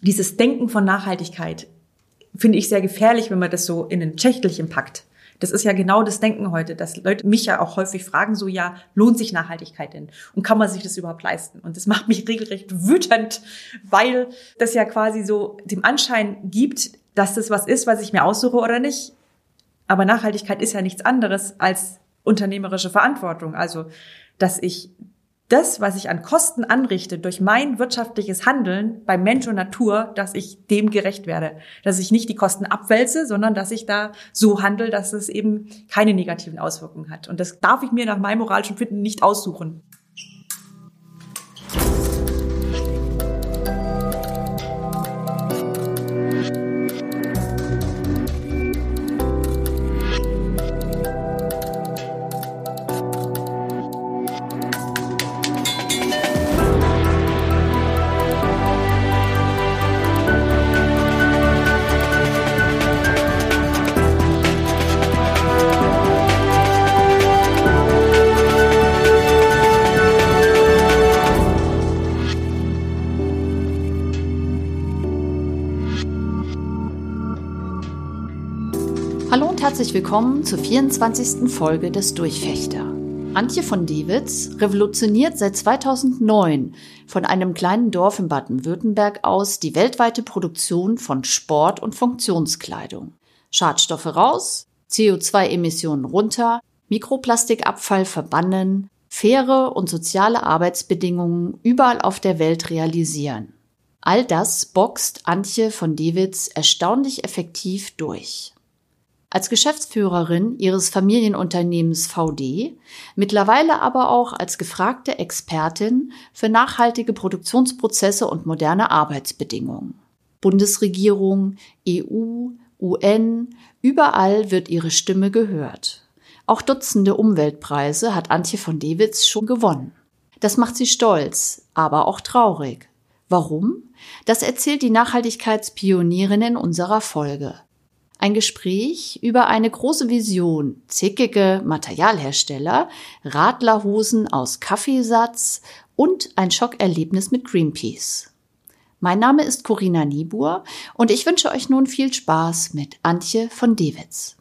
Dieses Denken von Nachhaltigkeit finde ich sehr gefährlich, wenn man das so in ein Schächtelchen packt. Das ist ja genau das Denken heute, dass Leute mich ja auch häufig fragen, so ja, lohnt sich Nachhaltigkeit denn? Und kann man sich das überhaupt leisten? Und das macht mich regelrecht wütend, weil das ja quasi so dem Anschein gibt, dass das was ist, was ich mir aussuche oder nicht. Aber Nachhaltigkeit ist ja nichts anderes als unternehmerische Verantwortung. Also, dass ich das, was ich an Kosten anrichte durch mein wirtschaftliches Handeln bei Mensch und Natur, dass ich dem gerecht werde. Dass ich nicht die Kosten abwälze, sondern dass ich da so handle, dass es eben keine negativen Auswirkungen hat. Und das darf ich mir nach meinem moralischen Finden nicht aussuchen. Herzlich willkommen zur 24. Folge des Durchfechter. Antje von Dewitz revolutioniert seit 2009 von einem kleinen Dorf in Baden-Württemberg aus die weltweite Produktion von Sport- und Funktionskleidung. Schadstoffe raus, CO2-Emissionen runter, Mikroplastikabfall verbannen, faire und soziale Arbeitsbedingungen überall auf der Welt realisieren. All das boxt Antje von Dewitz erstaunlich effektiv durch. Als Geschäftsführerin ihres Familienunternehmens VD, mittlerweile aber auch als gefragte Expertin für nachhaltige Produktionsprozesse und moderne Arbeitsbedingungen. Bundesregierung, EU, UN, überall wird ihre Stimme gehört. Auch Dutzende Umweltpreise hat Antje von Dewitz schon gewonnen. Das macht sie stolz, aber auch traurig. Warum? Das erzählt die Nachhaltigkeitspionierin in unserer Folge. Ein Gespräch über eine große Vision, zickige Materialhersteller, Radlerhosen aus Kaffeesatz und ein Schockerlebnis mit Greenpeace. Mein Name ist Corinna Niebuhr und ich wünsche euch nun viel Spaß mit Antje von Dewitz.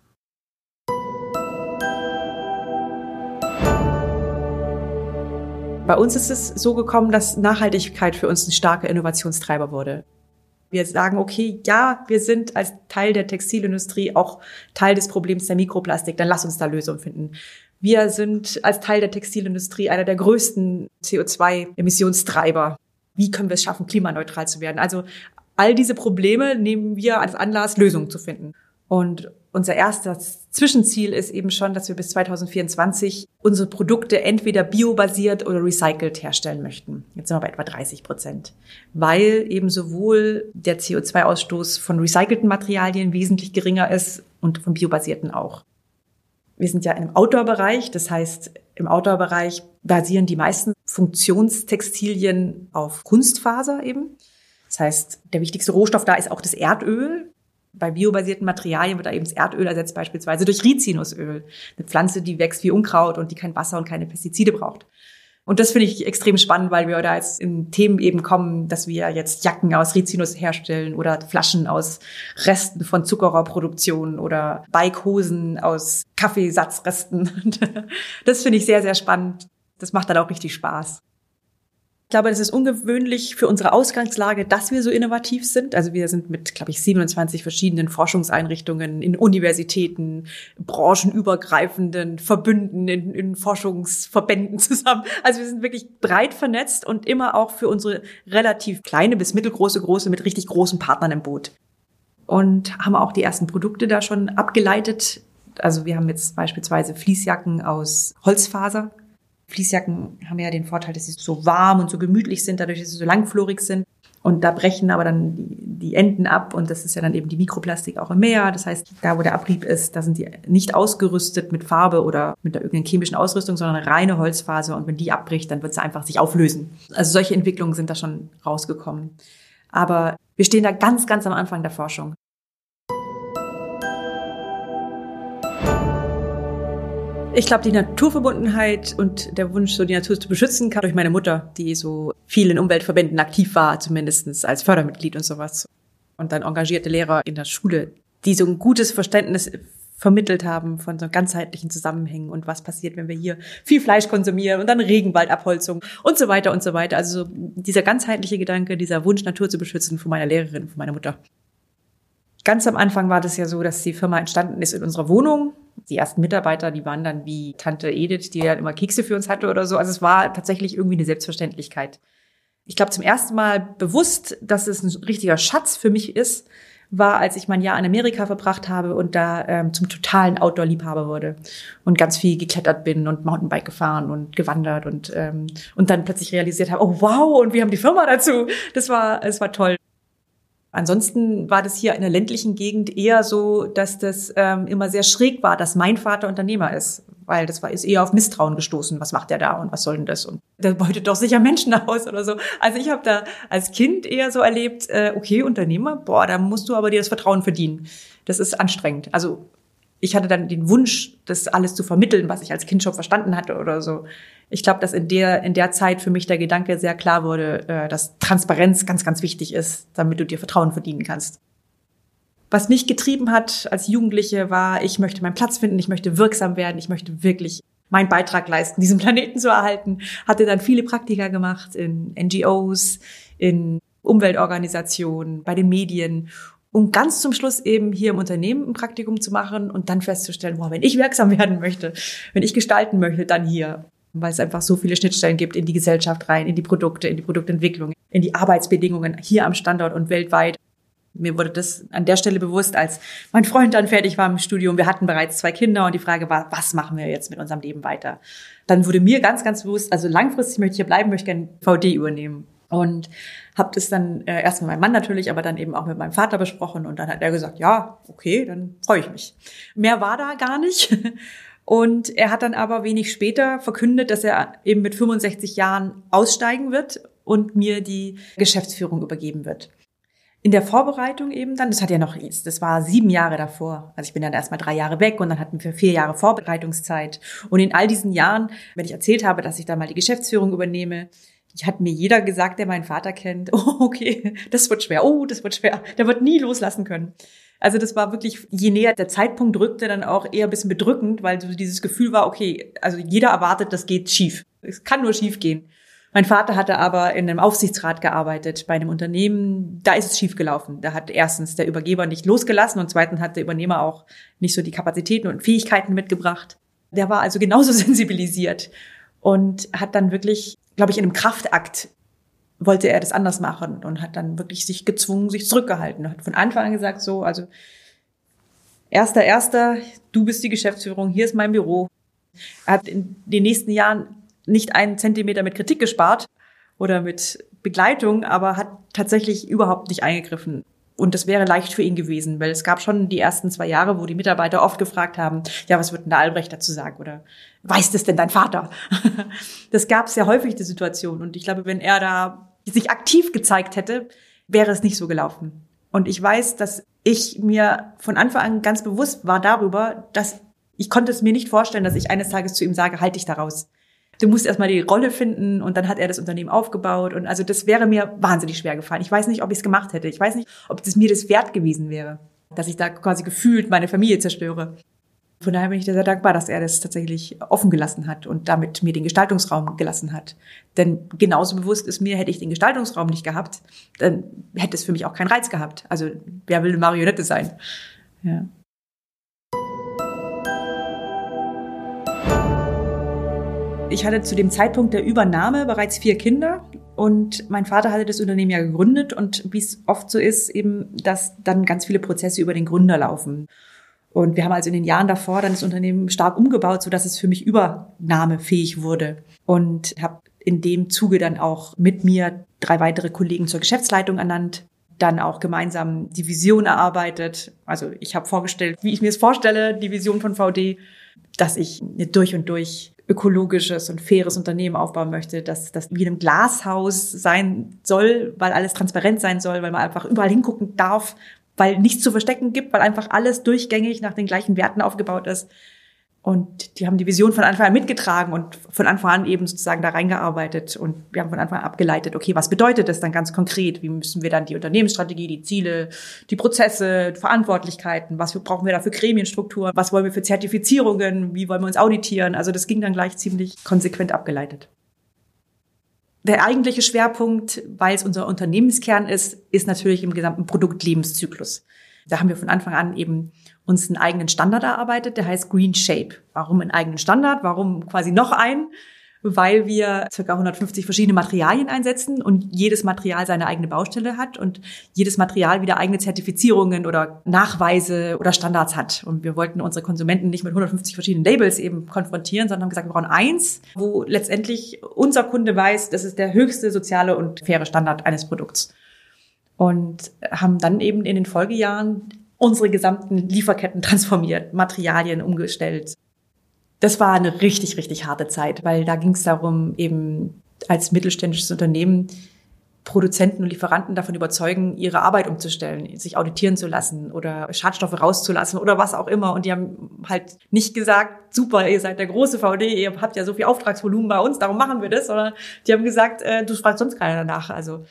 Bei uns ist es so gekommen, dass Nachhaltigkeit für uns ein starker Innovationstreiber wurde. Wir sagen, okay, ja, wir sind als Teil der Textilindustrie auch Teil des Problems der Mikroplastik, dann lass uns da Lösungen finden. Wir sind als Teil der Textilindustrie einer der größten CO2-Emissionstreiber. Wie können wir es schaffen, klimaneutral zu werden? Also all diese Probleme nehmen wir als Anlass, Lösungen zu finden. Und unser erstes Zwischenziel ist eben schon, dass wir bis 2024 unsere Produkte entweder biobasiert oder recycelt herstellen möchten. Jetzt sind wir bei etwa 30 Prozent. Weil eben sowohl der CO2-Ausstoß von recycelten Materialien wesentlich geringer ist und von biobasierten auch. Wir sind ja im Outdoor-Bereich, das heißt, im Outdoor-Bereich basieren die meisten Funktionstextilien auf Kunstfaser eben. Das heißt, der wichtigste Rohstoff da ist auch das Erdöl bei biobasierten Materialien wird da eben das Erdöl ersetzt, beispielsweise durch Rizinusöl. Eine Pflanze, die wächst wie Unkraut und die kein Wasser und keine Pestizide braucht. Und das finde ich extrem spannend, weil wir da jetzt in Themen eben kommen, dass wir jetzt Jacken aus Rizinus herstellen oder Flaschen aus Resten von Zuckerrohrproduktion oder Bikehosen aus Kaffeesatzresten. Das finde ich sehr, sehr spannend. Das macht dann auch richtig Spaß. Ich glaube, das ist ungewöhnlich für unsere Ausgangslage, dass wir so innovativ sind. Also wir sind mit, glaube ich, 27 verschiedenen Forschungseinrichtungen in Universitäten, branchenübergreifenden Verbünden, in, in Forschungsverbänden zusammen. Also wir sind wirklich breit vernetzt und immer auch für unsere relativ kleine bis mittelgroße, große mit richtig großen Partnern im Boot. Und haben auch die ersten Produkte da schon abgeleitet. Also wir haben jetzt beispielsweise Fließjacken aus Holzfaser Fließjacken haben ja den Vorteil, dass sie so warm und so gemütlich sind, dadurch, dass sie so langflorig sind. Und da brechen aber dann die, die Enden ab und das ist ja dann eben die Mikroplastik auch im Meer. Das heißt, da wo der Abrieb ist, da sind die nicht ausgerüstet mit Farbe oder mit irgendeiner chemischen Ausrüstung, sondern reine Holzfaser und wenn die abbricht, dann wird sie einfach sich auflösen. Also solche Entwicklungen sind da schon rausgekommen. Aber wir stehen da ganz, ganz am Anfang der Forschung. Ich glaube, die Naturverbundenheit und der Wunsch, so die Natur zu beschützen, kam durch meine Mutter, die so viel in Umweltverbänden aktiv war, zumindestens als Fördermitglied und sowas. Und dann engagierte Lehrer in der Schule, die so ein gutes Verständnis vermittelt haben von so ganzheitlichen Zusammenhängen und was passiert, wenn wir hier viel Fleisch konsumieren und dann Regenwaldabholzung und so weiter und so weiter. Also so dieser ganzheitliche Gedanke, dieser Wunsch, Natur zu beschützen von meiner Lehrerin, von meiner Mutter. Ganz am Anfang war das ja so, dass die Firma entstanden ist in unserer Wohnung. Die ersten Mitarbeiter, die waren dann wie Tante Edith, die ja immer Kekse für uns hatte oder so. Also es war tatsächlich irgendwie eine Selbstverständlichkeit. Ich glaube zum ersten Mal bewusst, dass es ein richtiger Schatz für mich ist, war, als ich mein Jahr in Amerika verbracht habe und da ähm, zum totalen Outdoor-Liebhaber wurde und ganz viel geklettert bin und Mountainbike gefahren und gewandert und ähm, und dann plötzlich realisiert habe, oh wow, und wir haben die Firma dazu. Das war, es war toll. Ansonsten war das hier in der ländlichen Gegend eher so, dass das ähm, immer sehr schräg war, dass mein Vater Unternehmer ist weil das war ist eher auf Misstrauen gestoßen. Was macht der da und was soll denn das? Und der beutet doch sicher Menschen aus oder so. Also ich habe da als Kind eher so erlebt, äh, okay, Unternehmer, boah, da musst du aber dir das Vertrauen verdienen. Das ist anstrengend. Also ich hatte dann den Wunsch, das alles zu vermitteln, was ich als Kind schon verstanden hatte oder so. Ich glaube, dass in der, in der Zeit für mich der Gedanke sehr klar wurde, äh, dass Transparenz ganz, ganz wichtig ist, damit du dir Vertrauen verdienen kannst. Was mich getrieben hat als Jugendliche war, ich möchte meinen Platz finden, ich möchte wirksam werden, ich möchte wirklich meinen Beitrag leisten, diesen Planeten zu erhalten. Hatte dann viele Praktika gemacht in NGOs, in Umweltorganisationen, bei den Medien um ganz zum Schluss eben hier im Unternehmen ein Praktikum zu machen und dann festzustellen, wow, wenn ich wirksam werden möchte, wenn ich gestalten möchte, dann hier. Weil es einfach so viele Schnittstellen gibt in die Gesellschaft rein, in die Produkte, in die Produktentwicklung, in die Arbeitsbedingungen hier am Standort und weltweit mir wurde das an der Stelle bewusst, als mein Freund dann fertig war im Studium. Wir hatten bereits zwei Kinder und die Frage war, was machen wir jetzt mit unserem Leben weiter? Dann wurde mir ganz, ganz bewusst, also langfristig möchte ich hier bleiben, möchte gerne VD übernehmen. Und habe das dann äh, erst mit meinem Mann natürlich, aber dann eben auch mit meinem Vater besprochen. Und dann hat er gesagt, ja, okay, dann freue ich mich. Mehr war da gar nicht. Und er hat dann aber wenig später verkündet, dass er eben mit 65 Jahren aussteigen wird und mir die Geschäftsführung übergeben wird in der Vorbereitung eben dann, das hat ja noch, das war sieben Jahre davor. Also ich bin dann erstmal drei Jahre weg und dann hatten wir vier Jahre Vorbereitungszeit. Und in all diesen Jahren, wenn ich erzählt habe, dass ich da mal die Geschäftsführung übernehme, hat mir jeder gesagt, der meinen Vater kennt, oh, okay, das wird schwer, oh, das wird schwer, der wird nie loslassen können. Also das war wirklich, je näher der Zeitpunkt rückte, dann auch eher ein bisschen bedrückend, weil so dieses Gefühl war, okay, also jeder erwartet, das geht schief. Es kann nur schief gehen. Mein Vater hatte aber in einem Aufsichtsrat gearbeitet bei einem Unternehmen. Da ist es schiefgelaufen. Da hat erstens der Übergeber nicht losgelassen und zweitens hat der Übernehmer auch nicht so die Kapazitäten und Fähigkeiten mitgebracht. Der war also genauso sensibilisiert und hat dann wirklich, glaube ich, in einem Kraftakt wollte er das anders machen und hat dann wirklich sich gezwungen, sich zurückgehalten. Hat von Anfang an gesagt so, also erster, erster, du bist die Geschäftsführung, hier ist mein Büro. Er hat in den nächsten Jahren nicht einen Zentimeter mit Kritik gespart oder mit Begleitung, aber hat tatsächlich überhaupt nicht eingegriffen. Und das wäre leicht für ihn gewesen, weil es gab schon die ersten zwei Jahre, wo die Mitarbeiter oft gefragt haben, ja, was wird denn der Albrecht dazu sagen? Oder weiß das denn dein Vater? Das gab ja häufig, die Situation. Und ich glaube, wenn er da sich aktiv gezeigt hätte, wäre es nicht so gelaufen. Und ich weiß, dass ich mir von Anfang an ganz bewusst war darüber, dass ich konnte es mir nicht vorstellen, dass ich eines Tages zu ihm sage, halt dich da raus du musst erstmal die Rolle finden und dann hat er das Unternehmen aufgebaut und also das wäre mir wahnsinnig schwer gefallen. Ich weiß nicht, ob ich es gemacht hätte. Ich weiß nicht, ob das mir das wert gewesen wäre, dass ich da quasi gefühlt meine Familie zerstöre. Von daher bin ich sehr dankbar, dass er das tatsächlich offen gelassen hat und damit mir den Gestaltungsraum gelassen hat. Denn genauso bewusst ist mir, hätte ich den Gestaltungsraum nicht gehabt, dann hätte es für mich auch keinen Reiz gehabt. Also wer will eine Marionette sein? Ja. Ich hatte zu dem Zeitpunkt der Übernahme bereits vier Kinder und mein Vater hatte das Unternehmen ja gegründet und wie es oft so ist, eben, dass dann ganz viele Prozesse über den Gründer laufen. Und wir haben also in den Jahren davor dann das Unternehmen stark umgebaut, so dass es für mich übernahmefähig wurde. Und habe in dem Zuge dann auch mit mir drei weitere Kollegen zur Geschäftsleitung ernannt, dann auch gemeinsam die Vision erarbeitet. Also ich habe vorgestellt, wie ich mir es vorstelle, die Vision von VD, dass ich durch und durch ökologisches und faires Unternehmen aufbauen möchte, dass das wie in einem Glashaus sein soll, weil alles transparent sein soll, weil man einfach überall hingucken darf, weil nichts zu verstecken gibt, weil einfach alles durchgängig nach den gleichen Werten aufgebaut ist. Und die haben die Vision von Anfang an mitgetragen und von Anfang an eben sozusagen da reingearbeitet. Und wir haben von Anfang an abgeleitet, okay, was bedeutet das dann ganz konkret? Wie müssen wir dann die Unternehmensstrategie, die Ziele, die Prozesse, Verantwortlichkeiten, was brauchen wir da für Gremienstrukturen, was wollen wir für Zertifizierungen, wie wollen wir uns auditieren? Also das ging dann gleich ziemlich konsequent abgeleitet. Der eigentliche Schwerpunkt, weil es unser Unternehmenskern ist, ist natürlich im gesamten Produktlebenszyklus. Da haben wir von Anfang an eben uns einen eigenen Standard erarbeitet, der heißt Green Shape. Warum einen eigenen Standard? Warum quasi noch einen? Weil wir ca. 150 verschiedene Materialien einsetzen und jedes Material seine eigene Baustelle hat und jedes Material wieder eigene Zertifizierungen oder Nachweise oder Standards hat. Und wir wollten unsere Konsumenten nicht mit 150 verschiedenen Labels eben konfrontieren, sondern haben gesagt, wir brauchen eins, wo letztendlich unser Kunde weiß, das ist der höchste soziale und faire Standard eines Produkts. Und haben dann eben in den Folgejahren unsere gesamten Lieferketten transformiert, Materialien umgestellt. Das war eine richtig, richtig harte Zeit, weil da ging es darum, eben als mittelständisches Unternehmen Produzenten und Lieferanten davon überzeugen, ihre Arbeit umzustellen, sich auditieren zu lassen oder Schadstoffe rauszulassen oder was auch immer. Und die haben halt nicht gesagt, super, ihr seid der große VD, ihr habt ja so viel Auftragsvolumen bei uns, darum machen wir das, sondern die haben gesagt, äh, du fragst sonst keiner danach. Also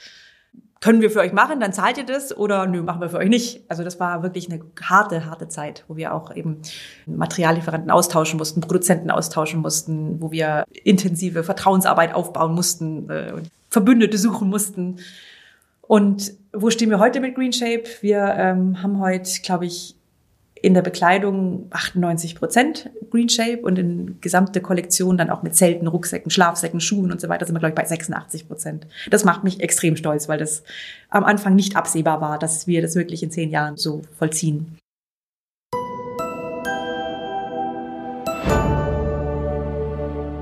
können wir für euch machen, dann zahlt ihr das oder nö, machen wir für euch nicht. Also das war wirklich eine harte, harte Zeit, wo wir auch eben Materiallieferanten austauschen mussten, Produzenten austauschen mussten, wo wir intensive Vertrauensarbeit aufbauen mussten, äh, Verbündete suchen mussten. Und wo stehen wir heute mit Green Shape? Wir ähm, haben heute, glaube ich, in der Bekleidung 98 Prozent Green Shape und in gesamte Kollektion dann auch mit Zelten, Rucksäcken, Schlafsäcken, Schuhen und so weiter sind wir, glaube ich, bei 86 Prozent. Das macht mich extrem stolz, weil das am Anfang nicht absehbar war, dass wir das wirklich in zehn Jahren so vollziehen.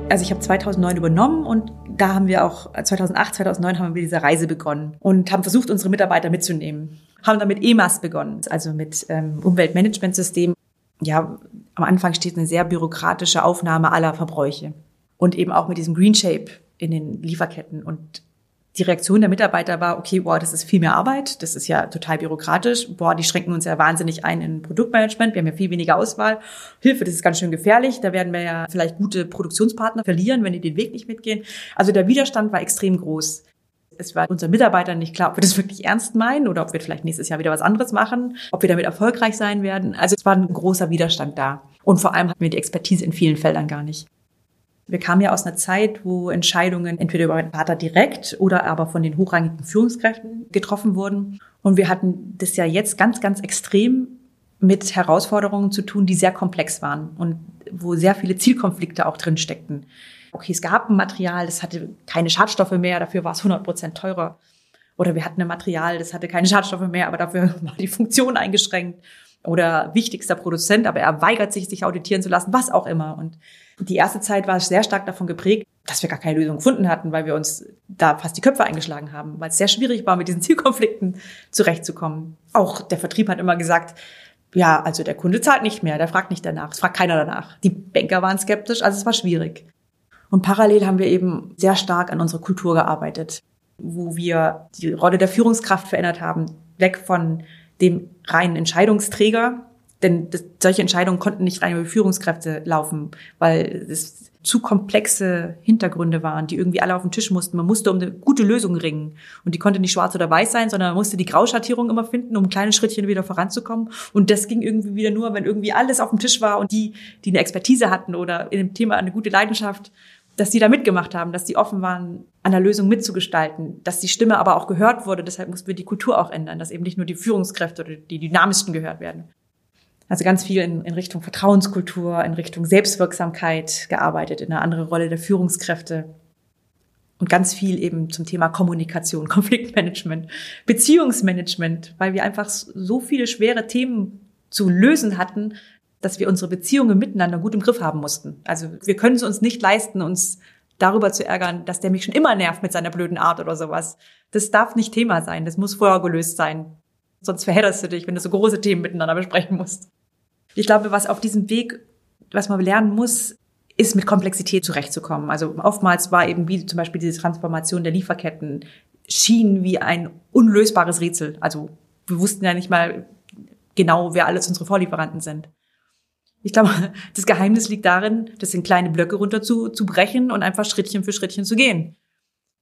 Also ich habe 2009 übernommen und da haben wir auch 2008, 2009 haben wir diese Reise begonnen und haben versucht, unsere Mitarbeiter mitzunehmen haben damit EMAS begonnen, also mit ähm, Umweltmanagementsystem. Ja, am Anfang steht eine sehr bürokratische Aufnahme aller Verbräuche und eben auch mit diesem Green Shape in den Lieferketten und die Reaktion der Mitarbeiter war, okay, boah, das ist viel mehr Arbeit, das ist ja total bürokratisch, boah, die schränken uns ja wahnsinnig ein in Produktmanagement, wir haben ja viel weniger Auswahl. Hilfe, das ist ganz schön gefährlich, da werden wir ja vielleicht gute Produktionspartner verlieren, wenn die den Weg nicht mitgehen. Also der Widerstand war extrem groß. Es war unseren Mitarbeitern nicht klar, ob wir das wirklich ernst meinen oder ob wir vielleicht nächstes Jahr wieder was anderes machen, ob wir damit erfolgreich sein werden. Also es war ein großer Widerstand da. Und vor allem hatten wir die Expertise in vielen Feldern gar nicht. Wir kamen ja aus einer Zeit, wo Entscheidungen entweder über meinen Vater direkt oder aber von den hochrangigen Führungskräften getroffen wurden. Und wir hatten das ja jetzt ganz, ganz extrem mit Herausforderungen zu tun, die sehr komplex waren und wo sehr viele Zielkonflikte auch drin steckten okay, es gab ein Material, das hatte keine Schadstoffe mehr, dafür war es 100 Prozent teurer. Oder wir hatten ein Material, das hatte keine Schadstoffe mehr, aber dafür war die Funktion eingeschränkt. Oder wichtigster Produzent, aber er weigert sich, sich auditieren zu lassen, was auch immer. Und die erste Zeit war sehr stark davon geprägt, dass wir gar keine Lösung gefunden hatten, weil wir uns da fast die Köpfe eingeschlagen haben, weil es sehr schwierig war, mit diesen Zielkonflikten zurechtzukommen. Auch der Vertrieb hat immer gesagt, ja, also der Kunde zahlt nicht mehr, der fragt nicht danach, es fragt keiner danach. Die Banker waren skeptisch, also es war schwierig. Und parallel haben wir eben sehr stark an unserer Kultur gearbeitet, wo wir die Rolle der Führungskraft verändert haben, weg von dem reinen Entscheidungsträger, denn das, solche Entscheidungen konnten nicht rein über Führungskräfte laufen, weil es zu komplexe Hintergründe waren, die irgendwie alle auf den Tisch mussten. Man musste um eine gute Lösung ringen. Und die konnte nicht schwarz oder weiß sein, sondern man musste die Grauschattierung immer finden, um kleine Schrittchen wieder voranzukommen. Und das ging irgendwie wieder nur, wenn irgendwie alles auf dem Tisch war und die, die eine Expertise hatten oder in dem Thema eine gute Leidenschaft dass die da mitgemacht haben, dass die offen waren, an der Lösung mitzugestalten, dass die Stimme aber auch gehört wurde. Deshalb mussten wir die Kultur auch ändern, dass eben nicht nur die Führungskräfte oder die dynamischsten gehört werden. Also ganz viel in, in Richtung Vertrauenskultur, in Richtung Selbstwirksamkeit gearbeitet, in eine andere Rolle der Führungskräfte und ganz viel eben zum Thema Kommunikation, Konfliktmanagement, Beziehungsmanagement, weil wir einfach so viele schwere Themen zu lösen hatten, dass wir unsere Beziehungen miteinander gut im Griff haben mussten. Also wir können es uns nicht leisten, uns darüber zu ärgern, dass der mich schon immer nervt mit seiner blöden Art oder sowas. Das darf nicht Thema sein. Das muss vorher gelöst sein. Sonst verhedderst du dich, wenn du so große Themen miteinander besprechen musst. Ich glaube, was auf diesem Weg, was man lernen muss, ist mit Komplexität zurechtzukommen. Also oftmals war eben wie zum Beispiel diese Transformation der Lieferketten schien wie ein unlösbares Rätsel. Also wir wussten ja nicht mal genau, wer alles unsere Vorlieferanten sind. Ich glaube, das Geheimnis liegt darin, das in kleine Blöcke runter zu, zu brechen und einfach Schrittchen für Schrittchen zu gehen.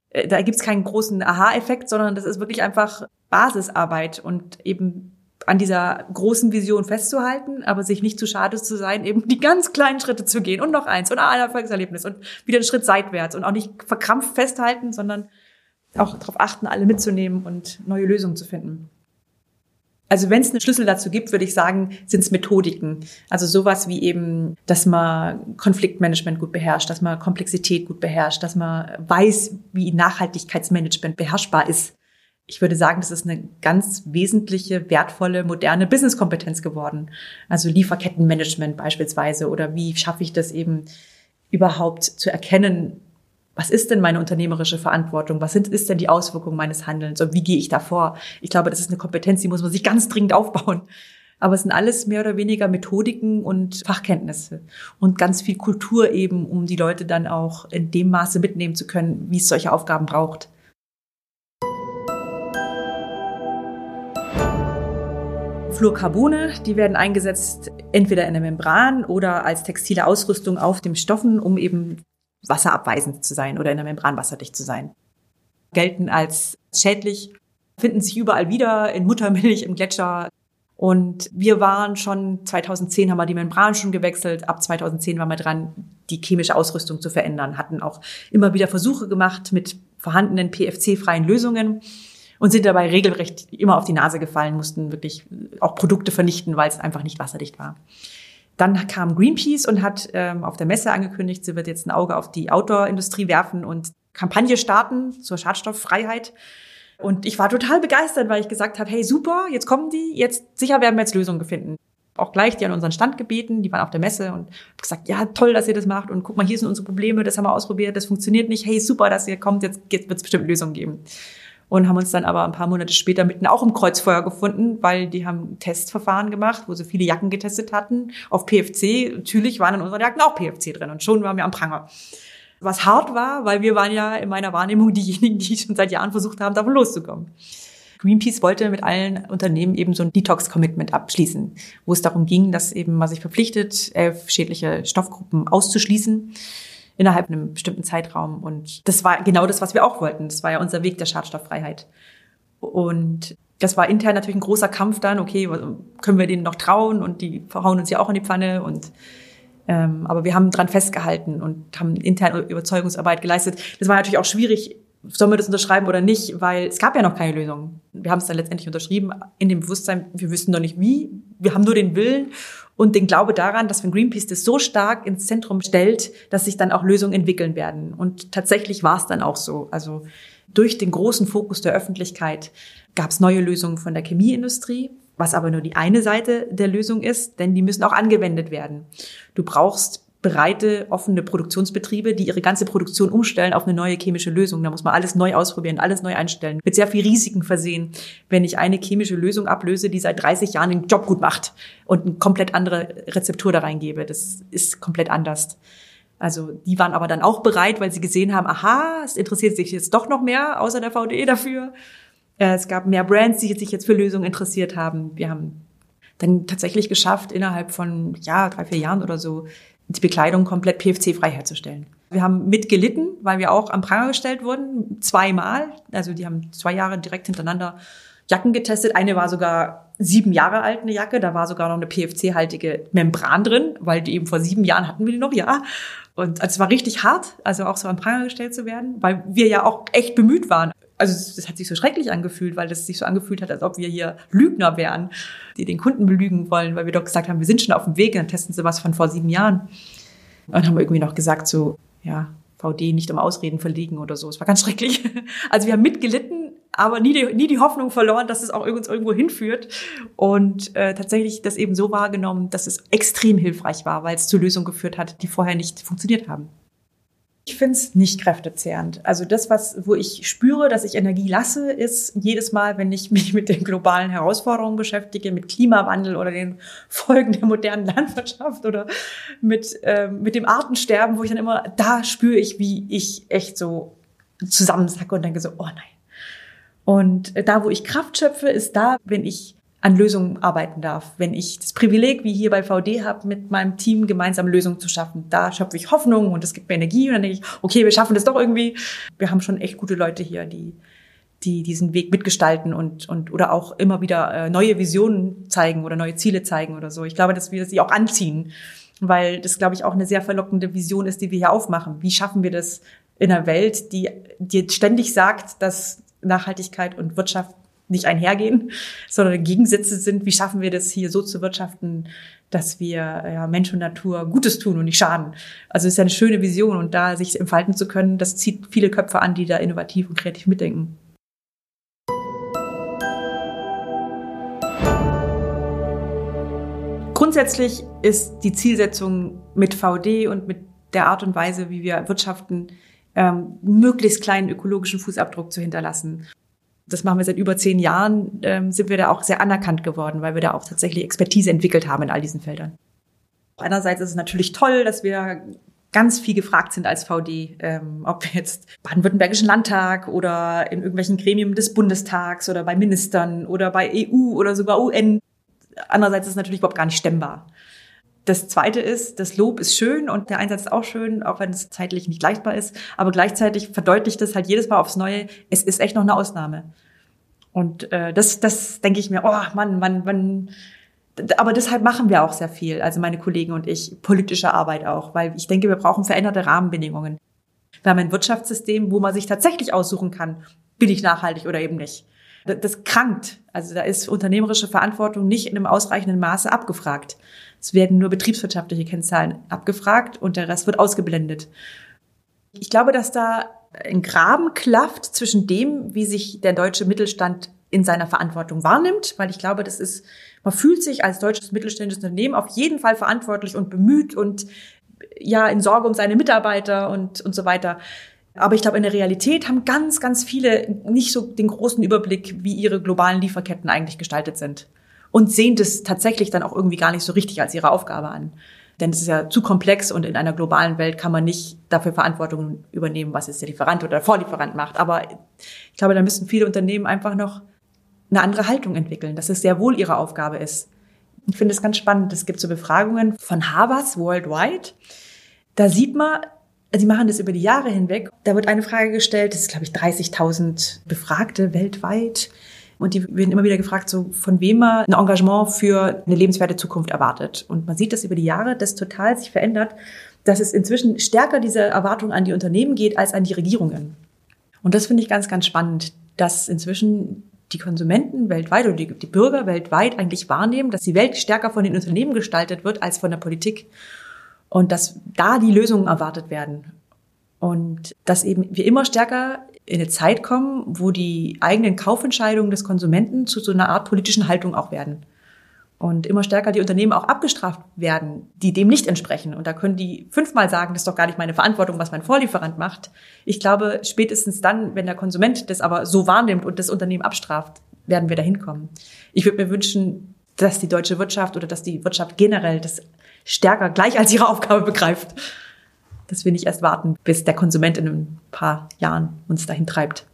Äh, da gibt's keinen großen Aha-Effekt, sondern das ist wirklich einfach Basisarbeit und eben an dieser großen Vision festzuhalten, aber sich nicht zu schade zu sein, eben die ganz kleinen Schritte zu gehen und noch eins und ein Erfolgserlebnis und wieder einen Schritt seitwärts und auch nicht verkrampft festhalten, sondern auch darauf achten, alle mitzunehmen und neue Lösungen zu finden. Also wenn es einen Schlüssel dazu gibt, würde ich sagen, sind es Methodiken. Also sowas wie eben, dass man Konfliktmanagement gut beherrscht, dass man Komplexität gut beherrscht, dass man weiß, wie Nachhaltigkeitsmanagement beherrschbar ist. Ich würde sagen, das ist eine ganz wesentliche, wertvolle, moderne Businesskompetenz geworden. Also Lieferkettenmanagement beispielsweise oder wie schaffe ich das eben überhaupt zu erkennen, was ist denn meine unternehmerische Verantwortung? Was sind, ist denn die Auswirkung meines Handelns? Und wie gehe ich da vor? Ich glaube, das ist eine Kompetenz, die muss man sich ganz dringend aufbauen. Aber es sind alles mehr oder weniger Methodiken und Fachkenntnisse und ganz viel Kultur eben, um die Leute dann auch in dem Maße mitnehmen zu können, wie es solche Aufgaben braucht. Fluorcarbone, die werden eingesetzt entweder in der Membran oder als textile Ausrüstung auf dem Stoffen, um eben wasserabweisend zu sein oder in der Membran wasserdicht zu sein. Gelten als schädlich, finden sich überall wieder, in Muttermilch, im Gletscher. Und wir waren schon, 2010 haben wir die Membran schon gewechselt, ab 2010 waren wir dran, die chemische Ausrüstung zu verändern, hatten auch immer wieder Versuche gemacht mit vorhandenen PFC-freien Lösungen und sind dabei regelrecht immer auf die Nase gefallen, mussten wirklich auch Produkte vernichten, weil es einfach nicht wasserdicht war. Dann kam Greenpeace und hat ähm, auf der Messe angekündigt, sie wird jetzt ein Auge auf die Outdoor-Industrie werfen und Kampagne starten zur Schadstofffreiheit. Und ich war total begeistert, weil ich gesagt habe, hey super, jetzt kommen die, jetzt sicher werden wir jetzt Lösungen finden. Auch gleich die an unseren Stand gebeten, die waren auf der Messe und gesagt, ja toll, dass ihr das macht und guck mal, hier sind unsere Probleme, das haben wir ausprobiert, das funktioniert nicht, hey super, dass ihr kommt, jetzt wird es bestimmt Lösungen geben und haben uns dann aber ein paar Monate später mitten auch im Kreuzfeuer gefunden, weil die haben Testverfahren gemacht, wo sie viele Jacken getestet hatten auf PFC. Natürlich waren in unseren Jacken auch PFC drin und schon waren wir am Pranger. Was hart war, weil wir waren ja in meiner Wahrnehmung diejenigen, die schon seit Jahren versucht haben, davon loszukommen. Greenpeace wollte mit allen Unternehmen eben so ein Detox-Commitment abschließen, wo es darum ging, dass eben man sich verpflichtet, elf schädliche Stoffgruppen auszuschließen innerhalb einem bestimmten Zeitraum. Und das war genau das, was wir auch wollten. Das war ja unser Weg der Schadstofffreiheit. Und das war intern natürlich ein großer Kampf dann. Okay, können wir denen noch trauen? Und die verhauen uns ja auch in die Pfanne. Und ähm, aber wir haben dran festgehalten und haben intern Überzeugungsarbeit geleistet. Das war natürlich auch schwierig. Sollen wir das unterschreiben oder nicht? Weil es gab ja noch keine Lösung. Wir haben es dann letztendlich unterschrieben in dem Bewusstsein, wir wüssten noch nicht wie. Wir haben nur den Willen und den Glaube daran, dass wenn Greenpeace das so stark ins Zentrum stellt, dass sich dann auch Lösungen entwickeln werden. Und tatsächlich war es dann auch so. Also durch den großen Fokus der Öffentlichkeit gab es neue Lösungen von der Chemieindustrie, was aber nur die eine Seite der Lösung ist, denn die müssen auch angewendet werden. Du brauchst breite, offene Produktionsbetriebe, die ihre ganze Produktion umstellen auf eine neue chemische Lösung. Da muss man alles neu ausprobieren, alles neu einstellen. Mit sehr viel Risiken versehen, wenn ich eine chemische Lösung ablöse, die seit 30 Jahren den Job gut macht und eine komplett andere Rezeptur da reingebe. Das ist komplett anders. Also die waren aber dann auch bereit, weil sie gesehen haben, aha, es interessiert sich jetzt doch noch mehr außer der VDE dafür. Äh, es gab mehr Brands, die sich jetzt für Lösungen interessiert haben. Wir haben dann tatsächlich geschafft, innerhalb von ja drei vier Jahren oder so die Bekleidung komplett PFC-frei herzustellen. Wir haben mitgelitten, weil wir auch am Pranger gestellt wurden, zweimal. Also die haben zwei Jahre direkt hintereinander Jacken getestet. Eine war sogar sieben Jahre alt, eine Jacke. Da war sogar noch eine PFC-haltige Membran drin, weil die eben vor sieben Jahren hatten wir die noch, ja. Und also es war richtig hart, also auch so am Pranger gestellt zu werden, weil wir ja auch echt bemüht waren also das hat sich so schrecklich angefühlt, weil das sich so angefühlt hat, als ob wir hier Lügner wären, die den Kunden belügen wollen, weil wir doch gesagt haben, wir sind schon auf dem Weg, dann testen sie was von vor sieben Jahren. Und dann haben wir irgendwie noch gesagt, so, ja, VD nicht um Ausreden verlegen oder so. Es war ganz schrecklich. Also wir haben mitgelitten, aber nie die, nie die Hoffnung verloren, dass es auch uns irgendwo hinführt. Und äh, tatsächlich das eben so wahrgenommen, dass es extrem hilfreich war, weil es zu Lösungen geführt hat, die vorher nicht funktioniert haben. Ich finde es nicht kräftezehrend. Also das, was, wo ich spüre, dass ich Energie lasse, ist jedes Mal, wenn ich mich mit den globalen Herausforderungen beschäftige, mit Klimawandel oder den Folgen der modernen Landwirtschaft oder mit, ähm, mit dem Artensterben, wo ich dann immer, da spüre ich, wie ich echt so zusammensacke und denke so, oh nein. Und da, wo ich Kraft schöpfe, ist da, wenn ich an Lösungen arbeiten darf. Wenn ich das Privileg, wie hier bei VD habe, mit meinem Team gemeinsam Lösungen zu schaffen, da schöpfe ich Hoffnung und es gibt mir Energie und dann denke ich, okay, wir schaffen das doch irgendwie. Wir haben schon echt gute Leute hier, die die diesen Weg mitgestalten und, und oder auch immer wieder äh, neue Visionen zeigen oder neue Ziele zeigen oder so. Ich glaube, dass wir sie auch anziehen, weil das, glaube ich, auch eine sehr verlockende Vision ist, die wir hier aufmachen. Wie schaffen wir das in einer Welt, die dir ständig sagt, dass Nachhaltigkeit und Wirtschaft nicht einhergehen, sondern Gegensätze sind. Wie schaffen wir das hier so zu wirtschaften, dass wir ja, Mensch und Natur Gutes tun und nicht schaden? Also es ist ja eine schöne Vision und da sich entfalten zu können, das zieht viele Köpfe an, die da innovativ und kreativ mitdenken. Grundsätzlich ist die Zielsetzung mit VD und mit der Art und Weise, wie wir wirtschaften, ähm, möglichst kleinen ökologischen Fußabdruck zu hinterlassen. Das machen wir seit über zehn Jahren, ähm, sind wir da auch sehr anerkannt geworden, weil wir da auch tatsächlich Expertise entwickelt haben in all diesen Feldern. Einerseits ist es natürlich toll, dass wir ganz viel gefragt sind als VD, ähm, ob wir jetzt Baden-Württembergischen Landtag oder in irgendwelchen Gremien des Bundestags oder bei Ministern oder bei EU oder sogar UN Andererseits ist es natürlich überhaupt gar nicht stemmbar. Das zweite ist, das Lob ist schön und der Einsatz ist auch schön, auch wenn es zeitlich nicht leistbar ist. Aber gleichzeitig verdeutlicht es halt jedes Mal aufs Neue, es ist echt noch eine Ausnahme. Und äh, das, das denke ich mir, oh Mann, Mann, Mann. Aber deshalb machen wir auch sehr viel, also meine Kollegen und ich, politische Arbeit auch, weil ich denke, wir brauchen veränderte Rahmenbedingungen. Wir haben ein Wirtschaftssystem, wo man sich tatsächlich aussuchen kann, bin ich nachhaltig oder eben nicht das krankt. Also da ist unternehmerische Verantwortung nicht in einem ausreichenden Maße abgefragt. Es werden nur betriebswirtschaftliche Kennzahlen abgefragt und der Rest wird ausgeblendet. Ich glaube, dass da ein Graben klafft zwischen dem, wie sich der deutsche Mittelstand in seiner Verantwortung wahrnimmt, weil ich glaube, das ist, man fühlt sich als deutsches mittelständisches Unternehmen auf jeden Fall verantwortlich und bemüht und ja in Sorge um seine Mitarbeiter und, und so weiter. Aber ich glaube, in der Realität haben ganz, ganz viele nicht so den großen Überblick, wie ihre globalen Lieferketten eigentlich gestaltet sind. Und sehen das tatsächlich dann auch irgendwie gar nicht so richtig als ihre Aufgabe an. Denn es ist ja zu komplex und in einer globalen Welt kann man nicht dafür Verantwortung übernehmen, was jetzt der Lieferant oder der Vorlieferant macht. Aber ich glaube, da müssen viele Unternehmen einfach noch eine andere Haltung entwickeln, dass es sehr wohl ihre Aufgabe ist. Ich finde es ganz spannend. Es gibt so Befragungen von Harvard worldwide. Da sieht man, Sie machen das über die Jahre hinweg. Da wird eine Frage gestellt, das ist, glaube ich, 30.000 Befragte weltweit. Und die werden immer wieder gefragt, so von wem man ein Engagement für eine lebenswerte Zukunft erwartet. Und man sieht das über die Jahre, das total sich verändert, dass es inzwischen stärker diese Erwartung an die Unternehmen geht als an die Regierungen. Und das finde ich ganz, ganz spannend, dass inzwischen die Konsumenten weltweit oder die Bürger weltweit eigentlich wahrnehmen, dass die Welt stärker von den Unternehmen gestaltet wird als von der Politik und dass da die Lösungen erwartet werden. Und dass eben wir immer stärker in eine Zeit kommen, wo die eigenen Kaufentscheidungen des Konsumenten zu so einer Art politischen Haltung auch werden. Und immer stärker die Unternehmen auch abgestraft werden, die dem nicht entsprechen. Und da können die fünfmal sagen, das ist doch gar nicht meine Verantwortung, was mein Vorlieferant macht. Ich glaube, spätestens dann, wenn der Konsument das aber so wahrnimmt und das Unternehmen abstraft, werden wir dahin kommen. Ich würde mir wünschen, dass die deutsche Wirtschaft oder dass die Wirtschaft generell das stärker gleich als ihre Aufgabe begreift. Dass wir nicht erst warten, bis der Konsument in ein paar Jahren uns dahin treibt.